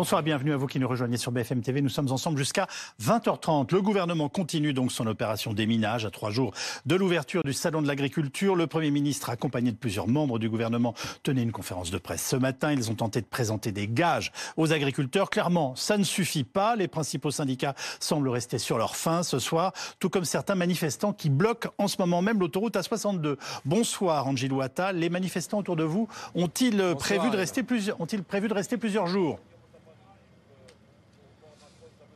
Bonsoir, bienvenue à vous qui nous rejoignez sur BFM TV. Nous sommes ensemble jusqu'à 20h30. Le gouvernement continue donc son opération déminage à trois jours de l'ouverture du Salon de l'agriculture. Le Premier ministre, accompagné de plusieurs membres du gouvernement, tenait une conférence de presse ce matin. Ils ont tenté de présenter des gages aux agriculteurs. Clairement, ça ne suffit pas. Les principaux syndicats semblent rester sur leur faim ce soir, tout comme certains manifestants qui bloquent en ce moment même l'autoroute A62. Bonsoir, Angelo Attal. Les manifestants autour de vous ont-ils prévu de rester plusieurs, ont-ils prévu de rester plusieurs jours?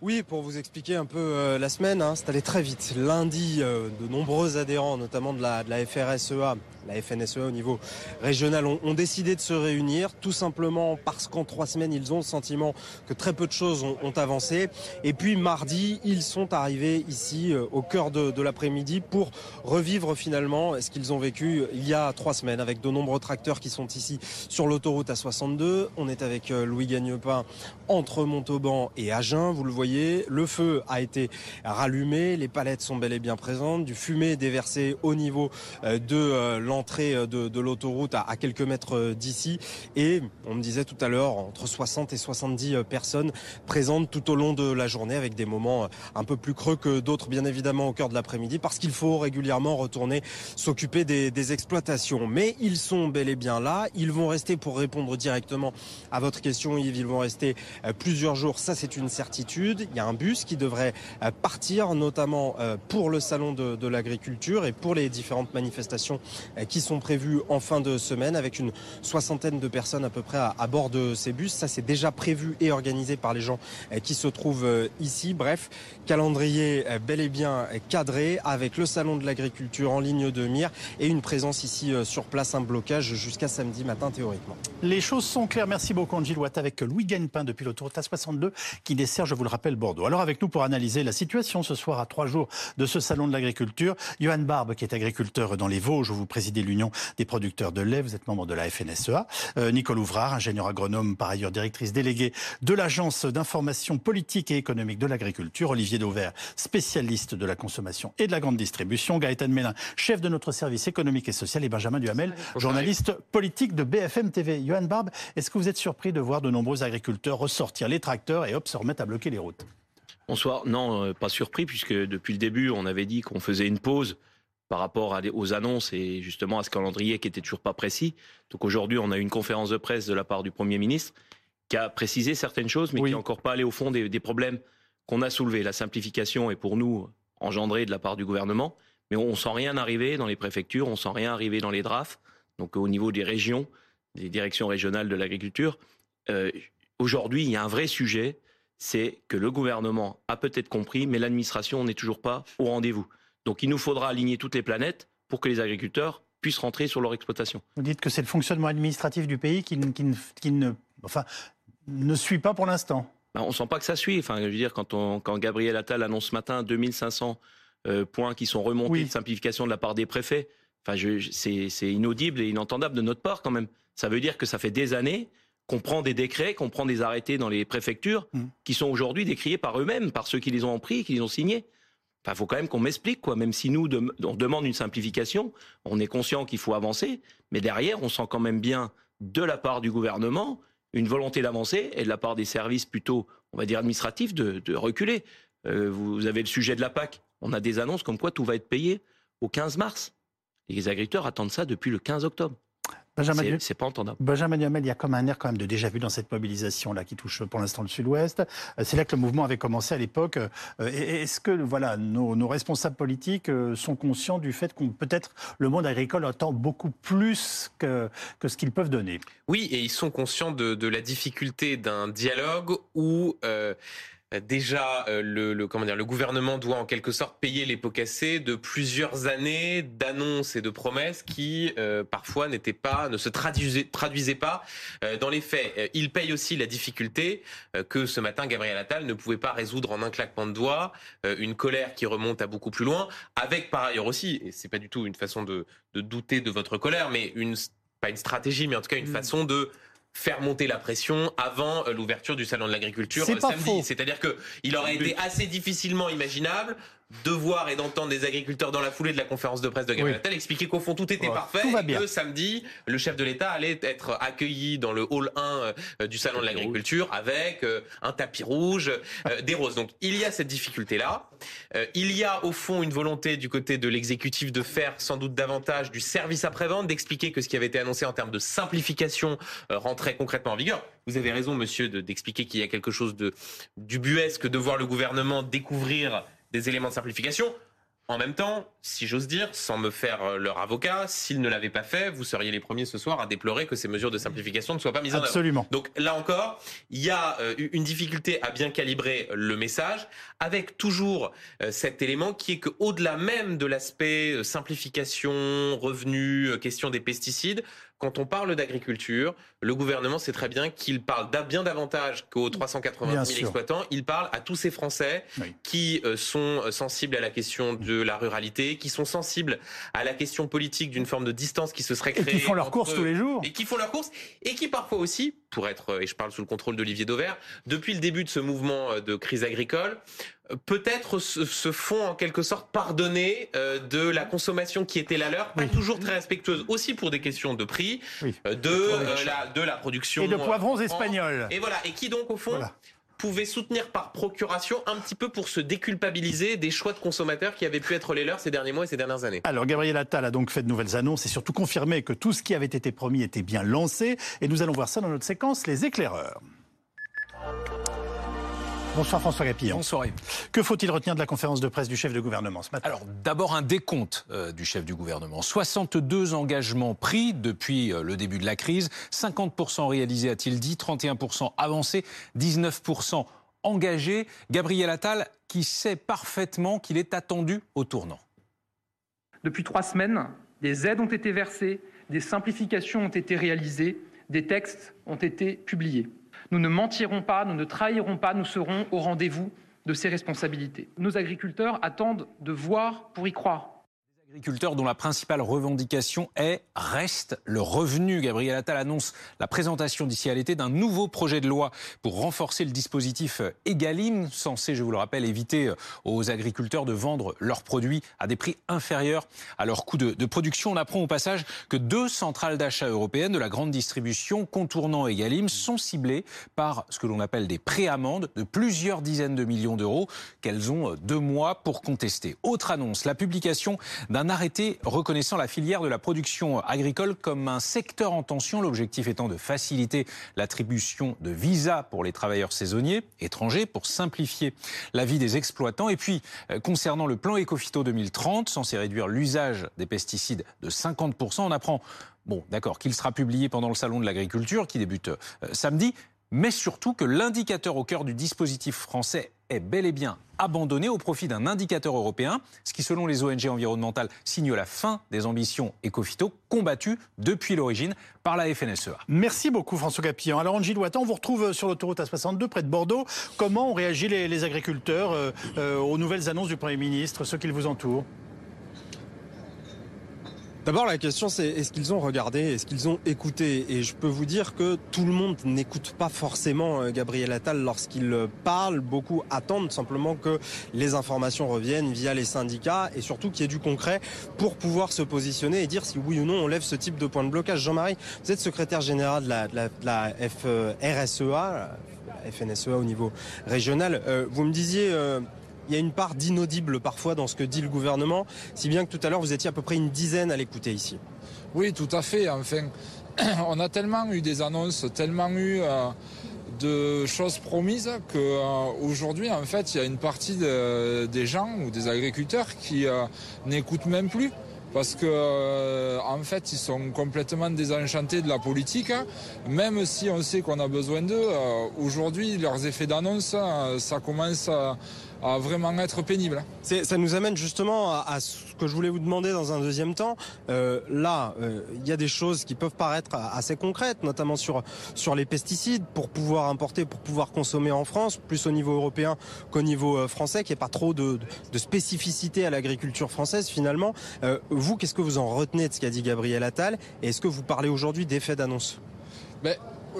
Oui, pour vous expliquer un peu euh, la semaine, hein, c'est allé très vite. Lundi, euh, de nombreux adhérents, notamment de la, de la FRSEA, la FNSEA au niveau régional ont, décidé de se réunir, tout simplement parce qu'en trois semaines, ils ont le sentiment que très peu de choses ont, avancé. Et puis mardi, ils sont arrivés ici euh, au cœur de, l'après-midi pour revivre finalement ce qu'ils ont vécu il y a trois semaines avec de nombreux tracteurs qui sont ici sur l'autoroute A62. On est avec euh, Louis Gagnepin entre Montauban et Agen, vous le voyez. Le feu a été rallumé, les palettes sont bel et bien présentes, du fumée déversé au niveau euh, de l'entrée euh, de, l'autoroute à, quelques mètres euh, d'ici. Et on me disait tout à l'heure, entre 60 et 70 euh, personnes présentes tout au long de la journée avec des moments un peu plus creux que d'autres, bien évidemment, au cœur de l'après-midi, parce qu'il faut régulièrement retourner s'occuper des, exploitations. Mais ils sont bel et bien là. Ils vont rester pour répondre directement à votre question, Yves. Ils vont rester plusieurs jours. Ça, c'est une certitude. Il y a un bus qui devrait partir, notamment pour le salon de l'agriculture et pour les différentes manifestations qui sont prévus en fin de semaine avec une soixantaine de personnes à peu près à, bord de ces bus. Ça, c'est déjà prévu et organisé par les gens euh, qui se trouvent euh, ici. Bref, calendrier euh, bel et bien cadré avec le salon de l'agriculture en ligne de mire et une présence ici sur place, un blocage jusqu'à samedi matin théoriquement. Les choses sont claires. Merci beaucoup, Angile Watt, avec Louis Gagnepin depuis l'autoroute A62 qui dessert, je vous le rappelle, Bordeaux. Alors avec nous pour analyser la situation ce soir à trois jours de ce salon de l'agriculture, Johan Barbe, qui est agriculteur dans les Vosges, où vous présidez l'Union des producteurs de lait, vous êtes membre de la FNSEA. Euh, Nicole Ouvrard, ingénieur agronome, par ailleurs directrice déléguée de l'Agence d'information politique et économique de l'agriculture. Olivier Dauvert, spécialiste de la consommation et de la grande distribution. Gaëtan Mélin, chef de notre service économique et social. Et Benjamin Duhamel, journaliste politique de BFM TV. Johan Barbe, est-ce que vous êtes surpris de voir de nombreux agriculteurs ressortir les tracteurs et hop, se remettre à bloquer les routes? Bonsoir. Non, euh, pas surpris, puisque depuis le début, on avait dit qu'on faisait une pause par rapport aux annonces et justement à ce calendrier qui était toujours pas précis. Donc aujourd'hui, on a eu une conférence de presse de la part du Premier ministre qui a précisé certaines choses, mais oui. qui n'est encore pas allé au fond des, des problèmes qu'on a soulevés. La simplification est pour nous engendrée de la part du gouvernement, mais on ne sent rien arriver dans les préfectures, on ne sent rien arriver dans les drafts, donc au niveau des régions, des directions régionales de l'agriculture. Euh, aujourd'hui, il y a un vrai sujet, c'est que le gouvernement a peut-être compris, mais l'administration n'est toujours pas au rendez-vous. Donc il nous faudra aligner toutes les planètes pour que les agriculteurs puissent rentrer sur leur exploitation. Vous dites que c'est le fonctionnement administratif du pays qui, qui, qui ne, enfin, ne suit pas pour l'instant. Ben, on ne sent pas que ça suit. Enfin, je veux dire, quand, on, quand Gabriel Attal annonce ce matin 2500 euh, points qui sont remontés oui. de simplification de la part des préfets, enfin, c'est inaudible et inentendable de notre part quand même. Ça veut dire que ça fait des années qu'on prend des décrets, qu'on prend des arrêtés dans les préfectures, mmh. qui sont aujourd'hui décriés par eux-mêmes, par ceux qui les ont pris, qui les ont signés. Enfin, faut quand même qu'on m'explique, quoi. Même si nous, on demande une simplification, on est conscient qu'il faut avancer, mais derrière, on sent quand même bien, de la part du gouvernement, une volonté d'avancer, et de la part des services plutôt, on va dire, administratifs, de, de reculer. Euh, vous avez le sujet de la PAC. On a des annonces comme quoi tout va être payé au 15 mars. Les agriculteurs attendent ça depuis le 15 octobre. Benjamin, c'est pas entendable. Benjamin Duhamel, il y a comme un air quand même de déjà vu dans cette mobilisation là qui touche pour l'instant le Sud-Ouest. C'est là que le mouvement avait commencé à l'époque. Est-ce que voilà nos, nos, responsables politiques sont conscients du fait qu'on peut-être le monde agricole attend beaucoup plus que, que ce qu'ils peuvent donner? Oui, et ils sont conscients de, de la difficulté d'un dialogue où euh, déjà euh, le, le, comment dire, le gouvernement doit en quelque sorte payer les pots cassés de plusieurs années d'annonces et de promesses qui euh, parfois n'étaient pas, ne se traduisaient, traduisaient pas euh, dans les faits. Euh, il paye aussi la difficulté euh, que ce matin Gabriel Attal ne pouvait pas résoudre en un claquement de doigts, euh, une colère qui remonte à beaucoup plus loin, avec par ailleurs aussi, et c'est pas du tout une façon de, de, douter de votre colère, mais une pas une stratégie, mais en tout cas une mmh. façon de faire monter la pression avant l'ouverture du salon de l'agriculture samedi. C'est-à-dire que il aurait été assez difficilement imaginable de voir et d'entendre des agriculteurs dans la foulée de la conférence de presse de Gabriel Attal expliquer qu'au fond tout était parfait et que samedi le chef de l'État allait être accueilli dans le hall 1 euh, du salon de l'agriculture avec euh, un tapis rouge, euh, des roses. Donc il y a cette difficulté là. Il y a au fond une volonté du côté de l'exécutif de faire sans doute davantage du service après-vente, d'expliquer que ce qui avait été annoncé en termes de simplification rentrait concrètement en vigueur. Vous avez raison, monsieur, d'expliquer qu'il y a quelque chose de dubuesque de voir le gouvernement découvrir des éléments de simplification. En même temps, si j'ose dire, sans me faire euh, leur avocat, s'ils ne l'avaient pas fait, vous seriez les premiers ce soir à déplorer que ces mesures de simplification ne soient pas mises en œuvre. Absolument. Donc là encore, il y a euh, une difficulté à bien calibrer le message, avec toujours euh, cet élément qui est qu'au-delà même de l'aspect simplification, revenus, question des pesticides, quand on parle d'agriculture, le gouvernement sait très bien qu'il parle bien davantage qu'aux 380 000 exploitants. Il parle à tous ces Français qui euh, sont euh, sensibles à la question de la ruralité, qui sont sensibles à la question politique d'une forme de distance qui se serait créée. Et qui font leurs courses tous les jours. Et qui font leurs courses. Et qui parfois aussi, pour être, euh, et je parle sous le contrôle d'Olivier Dauvert, depuis le début de ce mouvement de crise agricole, peut-être se, font en quelque sorte pardonner euh, de la consommation qui était la leur, pas toujours très respectueuse, aussi pour des questions de prix, euh, de, euh, la, de la production. Et de poivrons espagnols. Et voilà, et qui donc au fond pouvait soutenir par procuration un petit peu pour se déculpabiliser des choix de consommateurs qui avaient pu être les leurs ces derniers mois et ces dernières années. Alors Gabriel Attal a donc fait de nouvelles annonces et surtout confirmé que tout ce qui avait été promis était bien lancé et nous allons voir ça dans notre séquence Les éclaireurs. Bonsoir François Gapillon. Bonsoir. Que faut-il retenir de la conférence de presse du chef de gouvernement ce matin? Alors d'abord un décompte euh, du chef du gouvernement. 62 engagements pris depuis euh, le début de la crise, 50% réalisés a-t-il dit, 31% avancés, 19% engagés. Gabriel Attal qui sait parfaitement qu'il est attendu au tournant? Depuis trois semaines, des aides ont été versées, des simplifications ont été réalisées, des textes ont été publiés. Nous ne mentirons pas, nous ne trahirons pas, nous serons au rendez-vous de ces responsabilités. Nos agriculteurs attendent de voir pour y croire agriculteurs dont la principale revendication est, reste le revenu. Gabriel Attal annonce la présentation d'ici à l'été d'un nouveau projet de loi pour renforcer le dispositif EGalim, censé, je vous le rappelle, éviter aux agriculteurs de vendre leurs produits à des prix inférieurs à leur coût de, production. On apprend au passage que deux centrales d'achat européennes de la grande distribution contournant EGalim sont ciblées par ce que l'on appelle des préamendes de plusieurs dizaines de millions d'euros qu'elles ont deux mois pour contester. Autre annonce, la publication d'un un arrêté reconnaissant la filière de la production agricole comme un secteur en tension, l'objectif étant de faciliter l'attribution de visas pour les travailleurs saisonniers étrangers pour simplifier la vie des exploitants. Et puis, euh, concernant le plan Ecofito 2030, censé réduire l'usage des pesticides de 50%, on apprend Bon, d'accord, qu'il sera publié pendant le salon de l'agriculture qui débute euh, samedi, mais surtout que l'indicateur au cœur du dispositif français est bel et bien abandonné au profit d'un indicateur européen, ce qui, selon les ONG environnementales, signe la fin des ambitions éco-phyto combattues depuis l'origine par la FNSEA. Merci beaucoup François Capillon. Alors Angie Loitan, on vous retrouve sur l'autoroute A62 près de Bordeaux. Comment ont réagi les, agriculteurs euh, euh, aux nouvelles annonces du Premier ministre, ceux qui vous entourent? D'abord, la question, c'est est-ce qu'ils ont regardé, est-ce qu'ils ont écouté? Et je peux vous dire que tout le monde n'écoute pas forcément euh, Gabriel Attal lorsqu'il euh, parle. Beaucoup attendent simplement que les informations reviennent via les syndicats et surtout qu'il y ait du concret pour pouvoir se positionner et dire si oui ou non on lève ce type de point de blocage. Jean-Marie, vous êtes secrétaire général de la, de la, FNSEA au niveau régional. Euh, vous me disiez il y a une part d'inaudible parfois dans ce que dit le gouvernement, si bien que tout à l'heure vous étiez à peu près une dizaine à l'écouter ici. Oui, tout à fait. Enfin, on a tellement eu des annonces, tellement eu euh, de choses promises qu'aujourd'hui, euh, en fait, il y a une partie des gens ou des agriculteurs qui euh, n'écoutent même plus parce que en fait ils sont complètement désenchantés de la politique, même si on sait qu'on a besoin d'eux. Aujourd'hui, leurs effets d'annonce, ça commence à à vraiment être pénible. Ça nous amène justement à, ce que je voulais vous demander dans un deuxième temps. Euh, là, euh, il y a des choses qui peuvent paraître assez concrètes, notamment sur sur les pesticides, pour pouvoir importer, pour pouvoir consommer en France, plus au niveau européen qu'au niveau euh, français, qu'il n'y ait pas trop de, de spécificité à l'agriculture française finalement. vous, qu'est-ce que vous en retenez de ce qu'a dit Gabriel Attal? Et est-ce que vous parlez aujourd'hui d'effet d'annonce? Ben,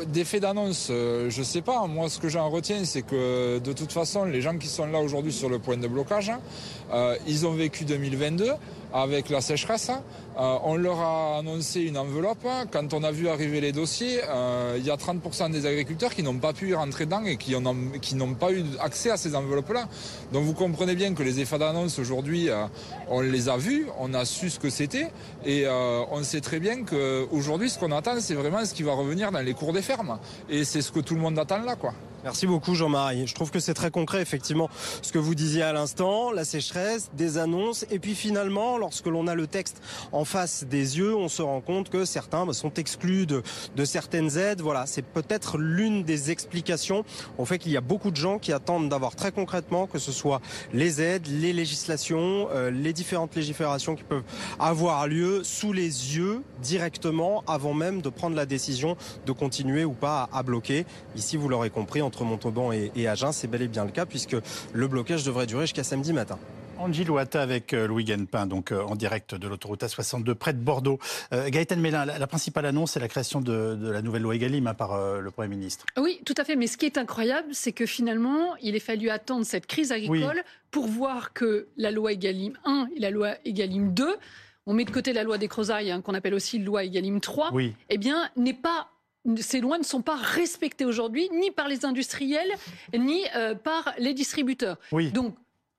D'effet d'annonce, euh, je sais pas. Moi, ce que j'en retiens, c'est que de toute façon, les gens qui sont là aujourd'hui sur le point de blocage, hein, euh, ils ont vécu 2022 avec la sécheresse. Euh, on leur a annoncé une enveloppe. Quand on a vu arriver les dossiers, euh, il y a 30% des agriculteurs qui n'ont pas pu y rentrer dedans et qui n'ont pas eu accès à ces enveloppes-là. Donc vous comprenez bien que les effets d'annonce aujourd'hui, euh, on les a vus, on a su ce que c'était et on sait très bien qu'aujourd'hui, ce qu'on attend, c'est vraiment ce qui va revenir dans les cours des fermes. Et c'est ce que tout le monde attend là, quoi. Merci beaucoup Jean-Marie. Je trouve que c'est très concret effectivement ce que vous disiez à l'instant, la sécheresse, des annonces et puis finalement lorsque l'on a le texte en face des yeux, on se rend compte que certains bah, sont exclus de, de certaines aides. Voilà, c'est peut-être l'une des explications au fait qu'il y a beaucoup de gens qui attendent d'avoir très concrètement que ce soit les aides, les législations, euh, les différentes légiférations qui peuvent avoir lieu sous les yeux directement avant même de prendre la décision de continuer ou pas à, bloquer. Ici, vous l'aurez compris, entre Montauban et, et Agen, c'est bel et bien le cas puisque le blocage devrait durer jusqu'à samedi matin. Angie Louata avec euh, Louis Guenpin, donc euh, en direct de l'autoroute A62 près de Bordeaux. Euh, Gaëtan Mélin, la, principale annonce, c'est la création de, la nouvelle loi Egalim hein, par le Premier ministre. Oui, tout à fait. Mais ce qui est incroyable, c'est que finalement, il a fallu attendre cette crise agricole pour voir que la loi Egalim 1 et la loi Egalim 2, on met de côté la loi des Crozailles, hein, qu'on appelle aussi loi Egalim 3, eh bien, n'est pas ces lois ne sont pas respectées aujourd'hui ni par les industriels ni par les distributeurs. Oui. Donc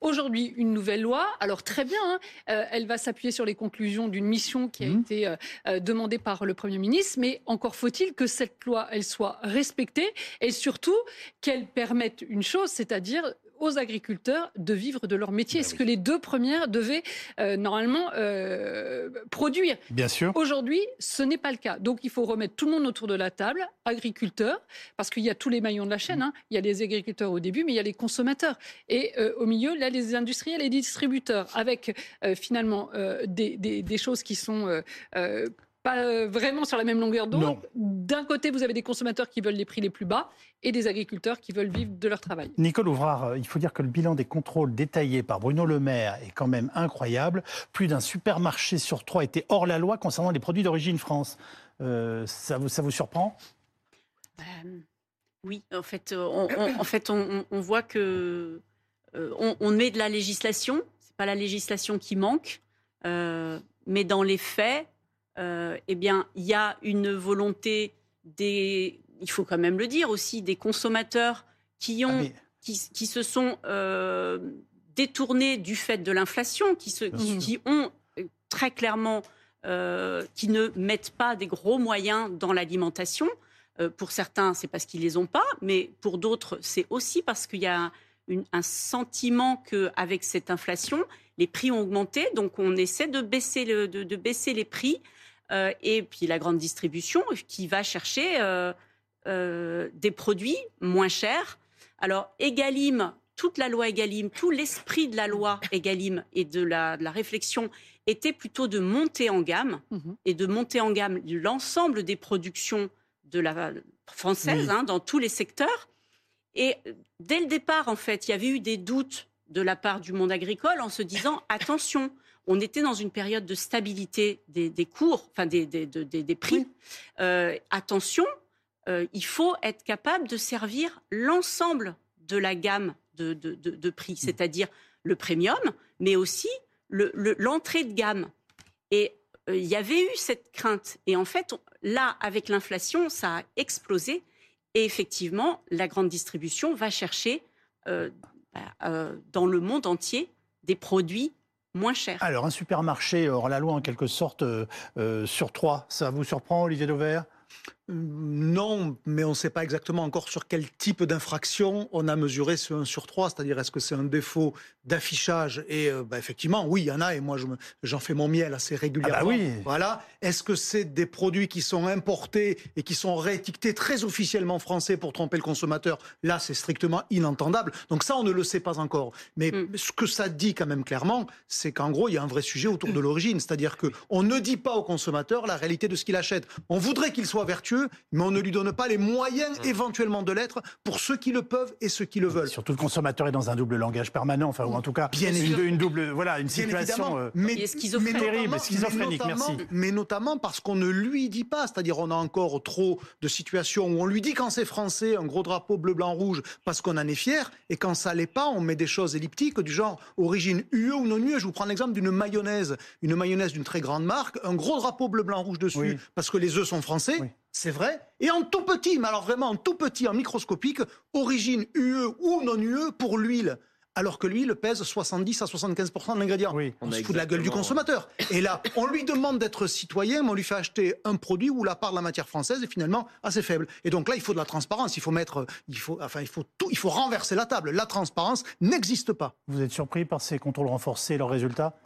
Aujourd'hui, une nouvelle loi. Alors très bien, hein, euh, elle va s'appuyer sur les conclusions d'une mission qui a mmh. été euh, euh, demandée par le Premier ministre, mais encore faut-il que cette loi, elle soit respectée et surtout qu'elle permette une chose, c'est-à-dire aux agriculteurs de vivre de leur métier, ben ce que les deux premières devaient euh, normalement euh, produire. Bien sûr. Aujourd'hui, ce n'est pas le cas. Donc il faut remettre tout le monde autour de la table, agriculteurs, parce qu'il y a tous les maillons de la chaîne. Hein. Il y a les agriculteurs au début, mais il y a les consommateurs. Et euh, au milieu, là, les industriels et les distributeurs, avec finalement des, des, choses qui sont pas euh, vraiment sur la même longueur d'onde. D'un côté, vous avez des consommateurs qui veulent les prix les plus bas et des agriculteurs qui veulent vivre de leur travail. Nicole Ouvrard, euh, il faut dire que le bilan des contrôles détaillés par Bruno Le Maire est quand même incroyable. Plus d'un supermarché sur trois était hors la loi concernant les produits d'origine France. Euh, ça, vous, ça vous surprend? Oui, en fait, on, en fait, on, voit que on, met de la législation. C'est pas la législation qui manque, mais dans les faits, euh, eh bien, il y a une volonté des, il faut quand même le dire aussi, des consommateurs qui ont, ah, qui, se sont euh, détournés du fait de l'inflation, qui, qui, ont euh, très clairement, qui ne mettent pas des gros moyens dans l'alimentation. pour certains, c'est parce qu'ils les ont pas, mais pour d'autres, c'est aussi parce qu'il y a un sentiment qu'avec cette inflation, les prix ont augmenté, donc on essaie de baisser, le, de baisser les prix euh, et puis la grande distribution qui va chercher euh, euh, des produits moins chers. Alors Egalim, toute la loi Egalim, tout l'esprit de la loi Egalim et de la, réflexion était plutôt de monter en gamme mhm. et de monter en gamme l'ensemble des productions de la française hein, dans tous les secteurs. Et dès le départ, en fait, il y avait eu des doutes de la part du monde agricole en se disant attention, on était dans une période de stabilité des, cours, enfin des, prix. Euh, attention, euh, il faut être capable de servir l'ensemble de la gamme de, prix, mmh. c'est-à-dire le premium, mais aussi l'entrée de gamme. Et euh, il y avait eu cette crainte. Et en fait, là, avec l'inflation, ça a explosé. Et effectivement, la grande distribution va chercher bah, dans le monde entier des produits moins cher. Alors, un supermarché hors la loi, en quelque sorte, euh, euh, sur trois, ça vous surprend, Olivier Dauvert? Non, mais on ne sait pas exactement encore sur quel type d'infraction on a mesuré ce 1 sur 3, c'est-à-dire est-ce que c'est un défaut d'affichage Et euh, bah, effectivement, oui, il y en a, et moi j'en fais mon miel assez régulièrement. Ah bah oui. Voilà. Est-ce que c'est des produits qui sont importés et qui sont réétiquetés très officiellement français pour tromper le consommateur? Là, c'est strictement inentendable. Donc ça, on ne le sait pas encore. Mais mm. ce que ça dit quand même clairement, c'est qu'en gros, il y a un vrai sujet autour de l'origine, c'est-à-dire qu'on ne dit pas au consommateur la réalité de ce qu'il achète. On voudrait qu'il soit vertueux ambitieux, mais on ne lui donne pas les moyens mmh. éventuellement de l'être pour ceux qui le peuvent et ceux qui le veulent. Surtout le consommateur est dans un double langage permanent, enfin, ou en tout cas, Bien une, une, double, voilà, une situation euh, mais, terrible, schizophrénique, mais merci. Mais notamment parce qu'on ne lui dit pas, c'est-à-dire on a encore trop de situations où on lui dit quand c'est français, un gros drapeau bleu, blanc, rouge, parce qu'on en est fier, et quand ça l'est pas, on met des choses elliptiques du genre origine UE ou non UE. Je vous prends l'exemple d'une mayonnaise, une mayonnaise d'une très grande marque, un gros drapeau bleu, blanc, rouge dessus, parce que les œufs sont français. C'est vrai. Et en tout petit, mais alors vraiment en tout petit, en microscopique, origine UE ou non UE pour l'huile alors que l'huile pèse 70 à 75% de l'ingrédient. on, se fout de la gueule du consommateur. Et là, on lui demande d'être citoyen, mais on lui fait acheter un produit où la part de la matière française est finalement assez faible. Et donc là, il faut de la transparence. Il faut mettre, il faut, enfin, il faut tout, il faut renverser la table. La transparence n'existe pas. Vous êtes surpris par ces contrôles renforcés et leurs résultats?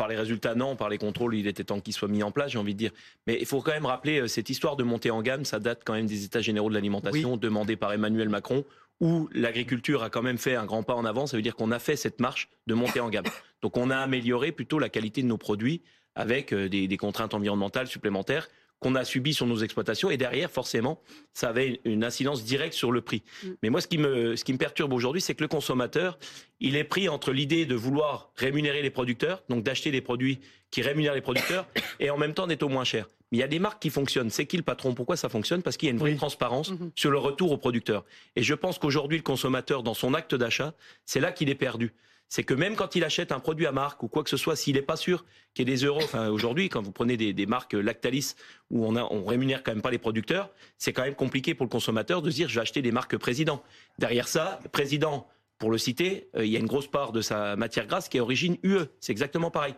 Par les résultats, non. Par les contrôles, il était temps qu'ils soient mis en place, j'ai envie de dire. Mais il faut quand même rappeler, euh, cette histoire de montée en gamme, ça date quand même des États généraux de l'alimentation, demandés par Emmanuel Macron, où l'agriculture a quand même fait un grand pas en avant. Ça veut dire qu'on a fait cette marche de montée en gamme. Donc on a amélioré plutôt la qualité de nos produits avec euh, des, des contraintes environnementales supplémentaires qu'on a subi sur nos exploitations. Et derrière, forcément, ça avait une incidence directe sur le prix. Mm. Mais moi, ce qui me, ce qui me perturbe aujourd'hui, c'est que le consommateur, il est pris entre l'idée de vouloir rémunérer les producteurs, donc d'acheter des produits qui rémunèrent les producteurs, et en même temps d'être au moins cher. Mais il y a des marques qui fonctionnent. C'est qui le patron? Pourquoi ça fonctionne? Parce qu'il y a une vraie transparence mm-hmm. sur le retour aux producteurs. Et je pense qu'aujourd'hui, le consommateur, dans son acte d'achat, c'est là qu'il est perdu c'est que même quand il achète un produit à marque ou quoi que ce soit, s'il n'est pas sûr qu'il y ait des euros, enfin aujourd'hui, quand vous prenez des, marques Lactalis où on, a, on rémunère quand même pas les producteurs, c'est quand même compliqué pour le consommateur de se dire je vais acheter des marques président. Derrière ça, président, pour le citer, euh, il y a une grosse part de sa matière grasse qui est origine UE. C'est exactement pareil.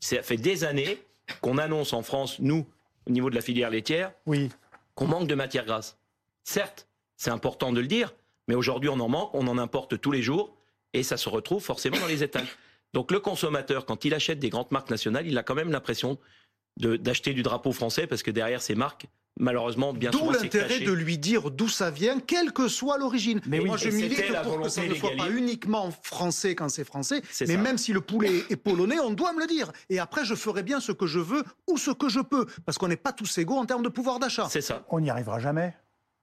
Ça fait des années qu'on annonce en France, nous, au niveau de la filière laitière, oui. qu'on manque de matière grasse. Certes, c'est important de le dire, mais aujourd'hui on en manque, on en importe tous les jours et ça se retrouve forcément dans les étals. Donc le consommateur, quand il achète des grandes marques nationales, il a quand même l'impression d'acheter du drapeau français parce que derrière ces marques, malheureusement, bien souvent, D'où l'intérêt de lui dire d'où ça vient, quelle que soit l'origine. Mais moi, je milite pour que ça ne soit pas uniquement français quand c'est français, mais même si le poulet est polonais, on doit me le dire. Et après, je ferai bien ce que je veux ou ce que je peux, parce qu'on n'est pas tous égaux en termes de pouvoir d'achat. C'est ça. On n'y arrivera jamais.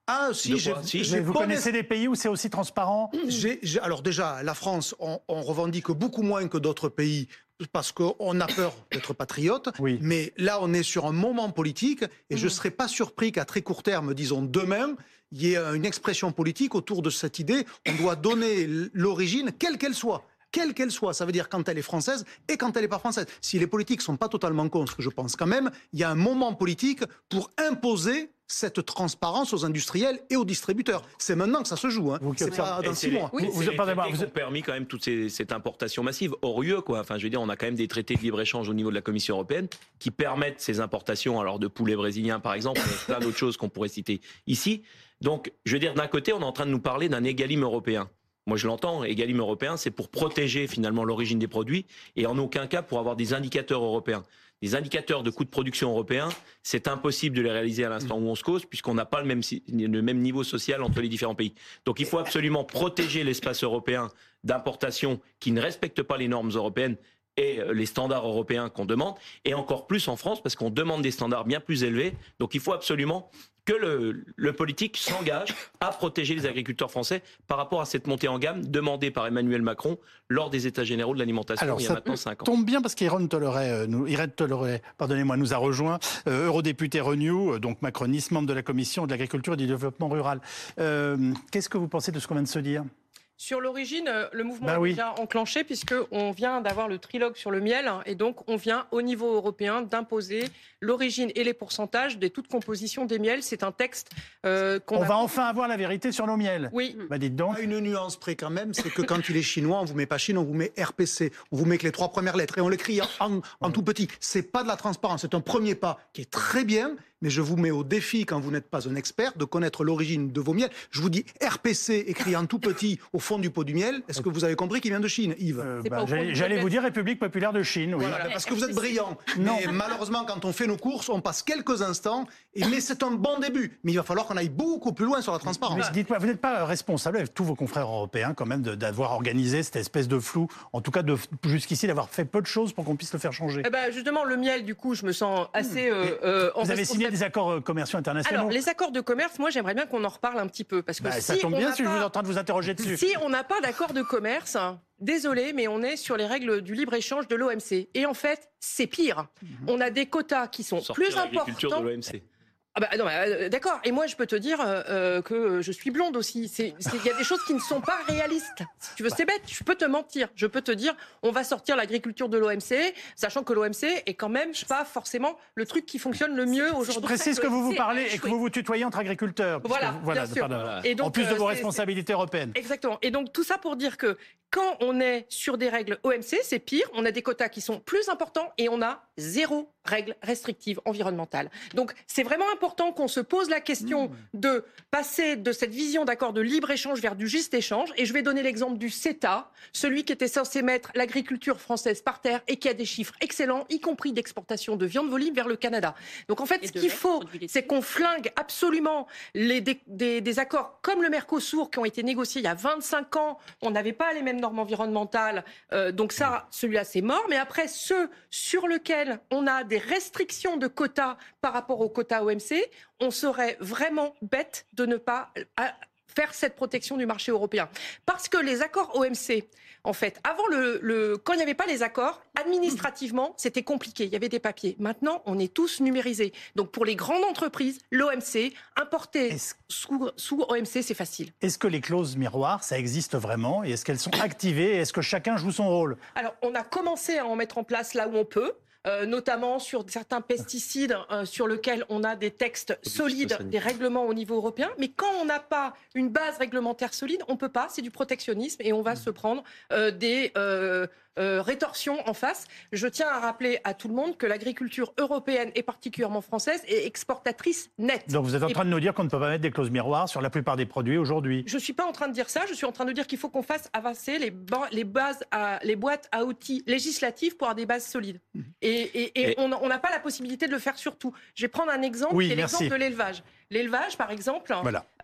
Ah, si, j'ai, vous connaissez des pays où c'est aussi transparent Alors déjà, la France, on, revendique beaucoup moins que d'autres pays parce qu'on a peur d'être patriote. Oui. Mais là, on est sur un moment politique et je ne mm. serais pas surpris qu'à très court terme, disons demain, il y ait une expression politique autour de cette idée. On doit donner l'origine, quelle qu'elle soit quelle qu'elle soit. Ça veut dire quand elle est française et quand elle n'est pas française. Si les politiques sont pas totalement contre, je pense quand même, il y a un moment politique pour imposer cette transparence aux industriels et aux distributeurs. C'est maintenant que ça se joue. Hein. C'est pas dans six mois. vous, vous, avez permis quand même toute cette importation massive. Orieux, quoi. Enfin, je veux dire, on a quand même des traités de libre-échange au niveau de la Commission européenne qui permettent ces importations, alors de poulets brésiliens par exemple, plein d'autres choses qu'on pourrait citer ici. Donc, je veux dire, d'un côté, on est en train de nous parler d'un égalime européen. Moi, je l'entends, égalime européen, c'est pour protéger finalement l'origine des produits et en aucun cas pour avoir des indicateurs européens les indicateurs de coûts de production européens, c'est impossible de les réaliser à l'instant où on se cause, puisqu'on n'a pas le même, le même niveau social entre les différents pays. Donc il faut absolument protéger l'espace européen d'importation qui ne respecte pas les normes européennes et euh, les standards européens qu'on demande, et encore plus en France, parce qu'on demande des standards bien plus élevés. Donc il faut absolument que le, politique s'engage à protéger les agriculteurs français par rapport à cette montée en gamme demandée par Emmanuel Macron lors des États généraux de l'alimentation il y a maintenant 5 ans. tombe bien parce qu'Irène Tolleray, euh, nous, pardonnez-moi, nous a rejoint, euh, eurodéputé Renew, euh, donc macroniste, membre de la commission de l'agriculture et du développement rural. Qu'est-ce que vous pensez de ce qu'on vient de se dire? Sur l'origine, euh, le mouvement bah est déjà enclenché puisqu'on vient d'avoir le trilogue sur le miel et donc on vient au niveau européen d'imposer l'origine et les pourcentages de toute composition des miels. C'est un texte euh, qu'on On va enfin avoir la vérité sur nos miels. Oui. Bah dites donc. Une nuance près quand même, c'est que quand il est chinois, on vous met pas Chine, on vous met RPC. On vous met que les trois premières lettres et on l'écrit en, en tout petit. C'est pas de la transparence, c'est un premier pas qui est très bien mais je vous mets au défi, quand vous n'êtes pas un expert, de connaître l'origine de vos miels. Je vous dis RPC écrit en tout petit au fond du pot du miel. Est-ce que vous avez compris qu'il vient de Chine, Yves euh, bah, J'allais vous dire République populaire de Chine, oui. parce que vous êtes brillant. Mais malheureusement, quand on fait nos courses, on passe quelques instants. Et, mais c'est un bon début. Mais il va falloir qu'on aille beaucoup plus loin sur la transparence. Mais dites-moi, vous n'êtes pas responsable avec tous vos confrères européens quand même d'avoir organisé cette espèce de flou, en tout cas jusqu'ici d'avoir fait peu de choses pour qu'on puisse le faire changer? Eh ben, justement, le miel, du coup, je me sens assez. Hmm. Euh, euh, vous avez signé a des accords euh, commerciaux internationaux. Alors, les accords de commerce, moi, j'aimerais bien qu'on en reparle un petit peu. Parce que bah, si ça tombe bien si je suis en train de vous interroger dessus. Si on n'a pas d'accord de commerce, désolé, mais on est sur les règles du libre-échange de l'OMC. Et en fait, c'est pire. Mhm. On a des quotas qui sont plus importants. De l'OMC. Ah bah, euh, d'accord. Et moi, je peux te dire euh, euh, que je suis blonde aussi. Il y a des choses qui ne sont pas réalistes. Si tu veux, c'est bête. Je peux te mentir. Je peux te dire, on va sortir l'agriculture de l'OMC, sachant que l'OMC est quand même pas forcément le truc qui fonctionne le mieux aujourd'hui. Je précise que vous vous parlez et que vous vous tutoyez entre agriculteurs. Voilà, voilà bien sûr. Et donc, en plus de vos responsabilités européennes. Exactement. Et donc tout ça pour dire que quand on est sur des règles OMC, c'est pire. On a des quotas qui sont plus importants et on a zéro règle restrictive environnementale. Donc c'est vraiment important qu'on se pose la question mmh. de passer de cette vision d'accord de libre-échange vers du juste échange. Et je vais donner l'exemple du CETA, celui qui était censé mettre l'agriculture française par terre et qui a des chiffres excellents, y compris d'exportation de viande volim vers le Canada. Donc en fait, ce qu'il faut, c'est qu'on flingue absolument les, des, des accords comme le Mercosur qui ont été négociés il y a 25 ans. On n'avait pas les mêmes normes environnementales. Euh, donc ça, celui-là, c'est mort. Mais après, ceux sur lesquels on a des restrictions de quotas par rapport aux quotas OMC, on serait vraiment bête de ne pas euh, faire cette protection du marché européen. Parce que les accords OMC, en fait, avant le, quand il n'y avait pas les accords, administrativement, c'était compliqué. Il y avait des papiers. Maintenant, on est tous numérisés. Donc, pour les grandes entreprises, l'OMC, importer sous, sous, OMC, c'est facile. Est-ce que les clauses miroirs, ça existe vraiment Et est-ce qu'elles sont activées Est-ce que chacun joue son rôle? Alors, on a commencé à en mettre en place là où on peut. Euh, notamment sur certains pesticides euh, sur lesquels on a des textes solides, des règlements au niveau européen. Mais quand on n'a pas une base réglementaire solide, on ne peut pas. C'est du protectionnisme et on va mmh. se prendre euh, des euh, rétorsion en face. Je tiens à rappeler à tout le monde que l'agriculture européenne et particulièrement française est exportatrice nette. Donc vous êtes en train de nous dire qu'on ne peut pas mettre des clauses miroirs sur la plupart des produits aujourd'hui Je ne suis pas en train de dire ça. Je suis en train de dire qu'il faut qu'on fasse avancer les, les, bases à, les boîtes à outils législatives pour avoir des bases solides. Mmh. Et, on n'a pas la possibilité de le faire sur tout. Je vais prendre un exemple, qui est l'exemple de l'élevage. L'élevage, par exemple,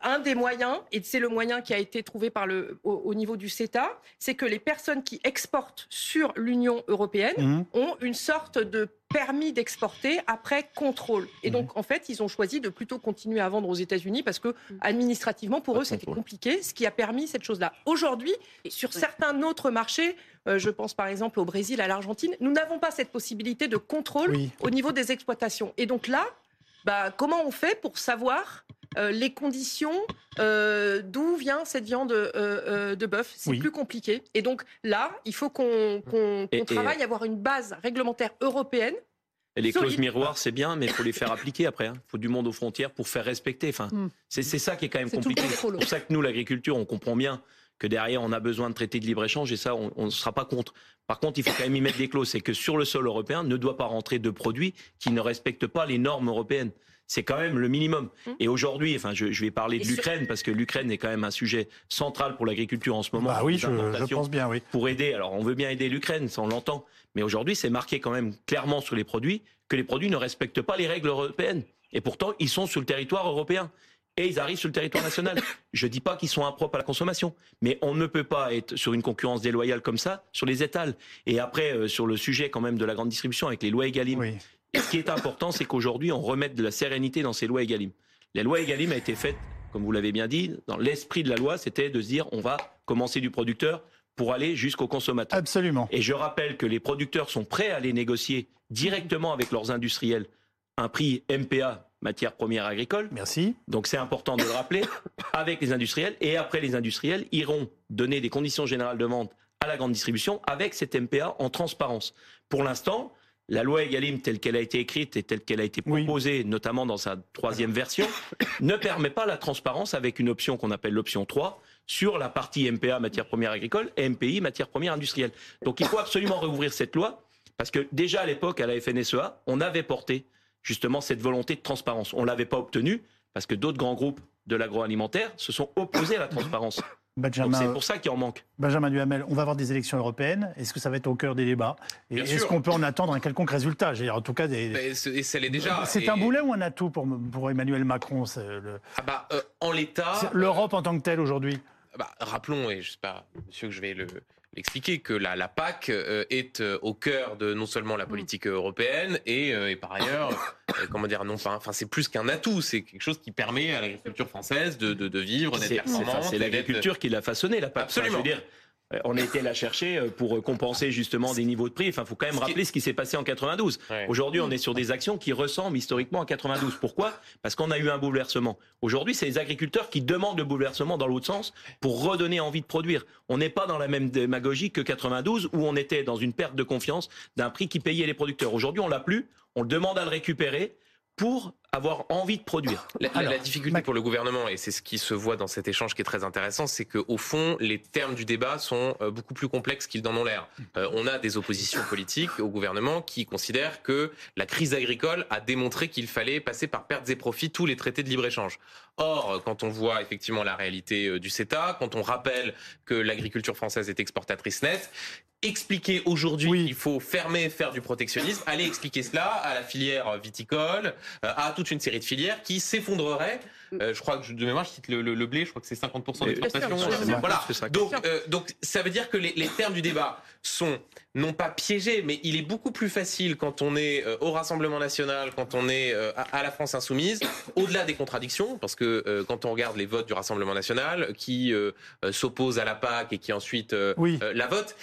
un des moyens, et c'est le moyen qui a été trouvé par le, au, niveau du CETA, c'est que les personnes qui exportent sur l'Union européenne mhm. ont une sorte de permis d'exporter après contrôle. Et donc, mhm. en fait, ils ont choisi de plutôt continuer à vendre aux États-Unis parce que administrativement, pour eux, c'était compliqué, ce qui a permis cette chose-là. Aujourd'hui, sur certains autres marchés, euh, je pense par exemple au Brésil, à l'Argentine, nous n'avons pas cette possibilité de contrôle au niveau des exploitations. Et donc là, bah, comment on fait pour savoir euh, les conditions euh, d'où vient cette viande euh, de bœuf? C'est plus compliqué. Et donc là, il faut qu'on travaille à avoir une base réglementaire européenne et les clauses miroirs, c'est bien, mais il faut les faire appliquer après. Il hein. faut du monde aux frontières pour faire respecter. Enfin, hmm. c'est ça qui est quand même compliqué. C'est pour ça que nous, l'agriculture, on comprend bien que derrière, on a besoin de traités de libre-échange et ça, on ne sera pas contre. Par contre, il faut quand même y mettre des clauses. C'est que sur le sol européen, ne doit pas rentrer de produits qui ne respectent pas les normes européennes c'est quand même le minimum. Mmh. Et aujourd'hui, enfin, je, vais parler de l'Ukraine parce que l'Ukraine est quand même un sujet central pour l'agriculture en ce moment. Bah oui, je, pense bien, oui. Pour aider, alors on veut bien aider l'Ukraine, ça on l'entend, mais aujourd'hui c'est marqué quand même clairement sur les produits que les produits ne respectent pas les règles européennes. Et pourtant, ils sont sur le territoire européen et ils arrivent sur le territoire national. Je ne dis pas qu'ils sont impropres à la consommation, mais on ne peut pas être sur une concurrence déloyale comme ça sur les étals. Et après, euh, sur le sujet quand même de la grande distribution avec les lois Egalim, oui. Ce qui est important, c'est qu'aujourd'hui, on remette de la sérénité dans ces lois Egalim. La loi Egalim a été faite, comme vous l'avez bien dit, dans l'esprit de la loi, c'était de se dire on va commencer du producteur pour aller jusqu'au consommateur. Absolument. Et je rappelle que les producteurs sont prêts à aller négocier directement avec leurs industriels un prix MPA, matière première agricole. Merci. Donc c'est important de le rappeler avec les industriels. Et après, les industriels iront donner des conditions générales de vente à la grande distribution avec cet MPA en transparence. Pour l'instant, la loi Egalim telle qu'elle a été écrite et telle qu'elle a été proposée, notamment dans sa troisième version, ne permet pas la transparence avec une option qu'on appelle l'option 3 sur la partie MPA, matière première agricole, et MPI, matière première industrielle. Donc il faut absolument rouvrir cette loi, parce que déjà à l'époque, à la FNSEA, on avait porté justement cette volonté de transparence. On ne l'avait pas obtenue, parce que d'autres grands groupes de l'agroalimentaire se sont opposés à la transparence. C'est pour ça qu'il en manque. Benjamin Duhamel, on va avoir des élections européennes. Est-ce que ça va être au cœur des débats? Est-ce qu'on peut en attendre un quelconque résultat? En tout cas, des... déjà. C'est un boulet ou un atout pour, pour Emmanuel Macron le... ah bah, euh, En l'état. L'Europe en tant que telle aujourd'hui bah, Rappelons, et je ne sais pas, monsieur, que je vais le, l'expliquer que la, la PAC est au cœur de non seulement la politique européenne et, et par ailleurs, comment dire, non, enfin, c'est plus qu'un atout, c'est quelque chose qui permet à l'agriculture française de, de, de vivre, d'être performante. C'est l'agriculture qui l'a façonné, la PAC. Absolument. je veux dire, euh, on a été la chercher euh, pour compenser justement des niveaux de prix. Enfin, il faut quand même rappeler ce qui s'est passé en 92. Aujourd'hui, on est sur des actions qui ressemblent historiquement à 92. Pourquoi? Parce qu'on a eu un bouleversement. Aujourd'hui, c'est les agriculteurs qui demandent le bouleversement dans l'autre sens pour redonner envie de produire. On n'est pas dans la même démagogie que 92 où on était dans une perte de confiance d'un prix qui payait les producteurs. Aujourd'hui, on l'a plus. On demande à le récupérer pour avoir envie de produire. La, difficulté pour le gouvernement, et c'est ce qui se voit dans cet échange qui est très intéressant, c'est qu'au fond, les termes du débat sont euh, beaucoup plus complexes qu'ils n'en ont l'air. Euh, on a des oppositions politiques au gouvernement qui considèrent que la crise agricole a démontré qu'il fallait passer par pertes et profits tous les traités de libre-échange. Or, quand on voit effectivement la réalité euh, du CETA, quand on rappelle que l'agriculture française est exportatrice nette, expliquer aujourd'hui qu'il faut fermer, faire du protectionnisme, aller expliquer cela à la filière viticole, à toute une série de filières qui s'effondreraient. Euh, je crois que de mémoire, je cite le, blé, je crois que c'est 50% d'exportation. Voilà. Donc, euh, donc ça veut dire que les, termes du débat sont non pas piégés, mais il est beaucoup plus facile quand on est euh, au Rassemblement national, quand on est à, la France insoumise, au-delà des contradictions, parce que quand on regarde les votes du Rassemblement national, qui s'opposent à la PAC et qui ensuite la votent,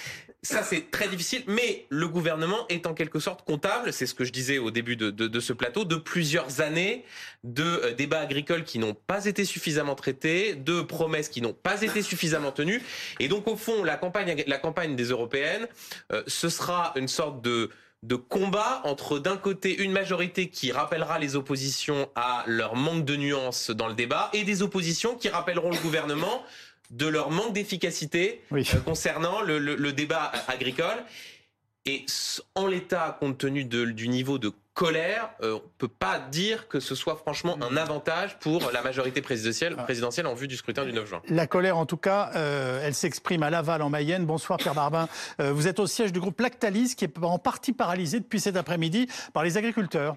ça, c'est très difficile, mais le gouvernement est en quelque sorte comptable, c'est ce que je disais au début de, de, de ce plateau, de plusieurs années de euh, débats agricoles qui n'ont pas été suffisamment traités, de promesses qui n'ont pas été suffisamment tenues. Et donc, au fond, la campagne, la campagne des européennes, euh, ce sera une sorte de de combat entre d'un côté une majorité qui rappellera les oppositions à leur manque de nuances dans le débat et des oppositions qui rappelleront le gouvernement de leur manque d'efficacité euh, concernant le, débat agricole. Et en l'état, compte tenu du niveau de colère, euh, on ne peut pas dire que ce soit franchement un avantage pour la majorité présidentielle, ah. présidentielle en vue du scrutin du 9 juin. La colère, en tout cas, euh, elle s'exprime à Laval, en Mayenne. Bonsoir, Pierre Barbin. vous êtes au siège du groupe Lactalis, qui est en partie paralysé depuis cet après-midi par les agriculteurs.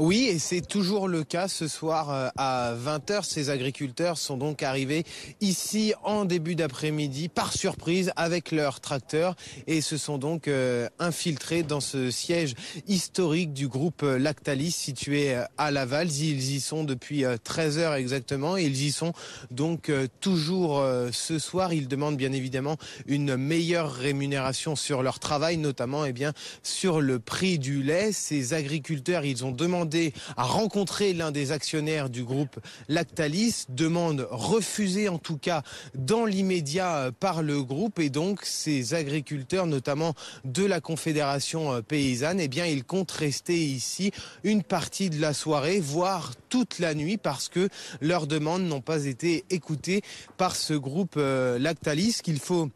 Oui, et c'est toujours le cas ce soir euh, à 20h. Ces agriculteurs sont donc arrivés ici en début d'après-midi par surprise avec leurs tracteurs et se sont donc euh, infiltrés dans ce siège historique du groupe Lactalis situé euh, à Laval. Ils y sont depuis 13 heures exactement et ils y sont donc toujours ce soir. Ils demandent bien évidemment une meilleure rémunération sur leur travail, notamment eh bien sur le prix du lait. Ces agriculteurs, ils ont demandé à rencontrer l'un des actionnaires du groupe Lactalis, demande refusée en tout cas dans l'immédiat euh, par le groupe. Et donc ces agriculteurs, notamment de la Confédération euh, paysanne, eh bien ils comptent rester ici une partie de la soirée, voire toute la nuit parce que leurs demandes n'ont pas été écoutées par ce groupe euh, Lactalis. Qu'il faut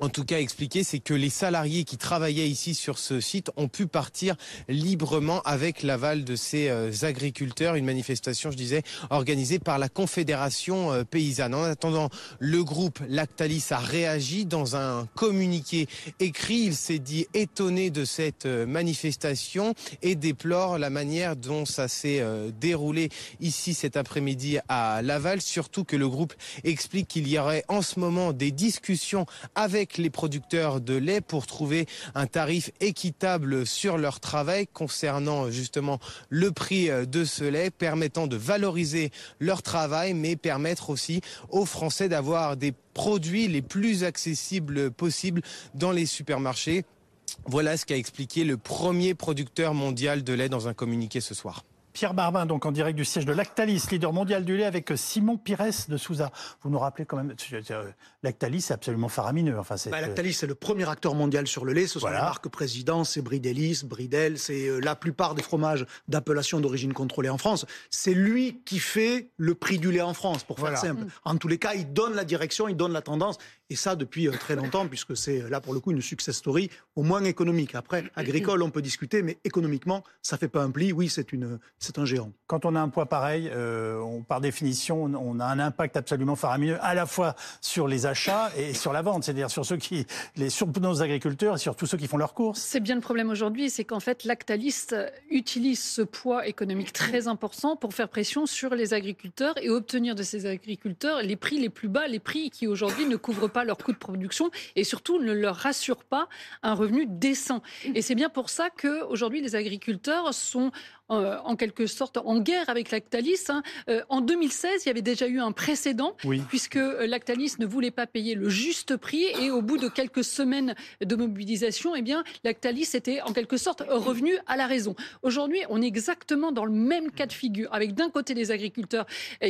en tout cas expliqué, c'est que les salariés qui travaillaient ici sur ce site ont pu partir librement avec l'aval de ces euh, agriculteurs. Une manifestation, je disais, organisée par la Confédération euh, paysanne. En attendant, le groupe Lactalis a réagi dans un communiqué écrit. Il s'est dit étonné de cette euh, manifestation et déplore la manière dont ça s'est déroulé ici cet après-midi à Laval. Surtout que le groupe explique qu'il y aurait en ce moment des discussions avec avec les producteurs de lait pour trouver un tarif équitable sur leur travail concernant justement le prix euh, de ce lait, permettant de valoriser leur travail, mais permettre aussi aux Français d'avoir des produits les plus accessibles possibles dans les supermarchés. Voilà ce qu'a expliqué le premier producteur mondial de lait dans un communiqué ce soir. Pierre Barbin, donc en direct du siège de Lactalis, leader mondial du lait, avec Simon Pires de Souza. Vous nous rappelez quand même, Lactalis, c'est absolument faramineux. Enfin, bah, Lactalis, c'est le premier acteur mondial sur le lait. Ce sont les marques présidents, c'est Bridelis, Bridel, c'est euh, la plupart des fromages d'appellation d'origine contrôlée en France. C'est lui qui fait le prix du lait en France, pour faire simple. En tous les cas, il donne la direction, il donne la tendance. Et ça, depuis euh, très longtemps, puisque c'est là, pour le coup, une success story, au moins économique. Après, agricole, on peut discuter, mais économiquement, ça fait pas un pli. Oui, c'est une c'est un géant. Quand on a un poids pareil, euh, on, par définition, on a un impact absolument faramineux à la fois sur les achats et sur la vente, c'est-à-dire sur ceux qui, les, sur nos agriculteurs et sur tous ceux qui font leurs courses. C'est bien le problème aujourd'hui, c'est qu'en fait, Lactalis utilise ce poids économique très important pour faire pression sur les agriculteurs et obtenir de ces agriculteurs les prix les plus bas, les prix qui aujourd'hui ne couvrent pas leurs coûts de production et surtout ne leur rassurent pas un revenu décent. Et c'est bien pour ça qu'aujourd'hui, les agriculteurs sont euh, en quelque sorte en guerre avec Lactalis. Hein. Euh, en 2016, il y avait déjà eu un précédent, puisque euh, Lactalis ne voulait pas payer le juste prix et au bout de quelques semaines de mobilisation, eh bien, Lactalis était en quelque sorte revenu à la raison. Aujourd'hui, on est exactement dans le même cas de figure, avec d'un côté les agriculteurs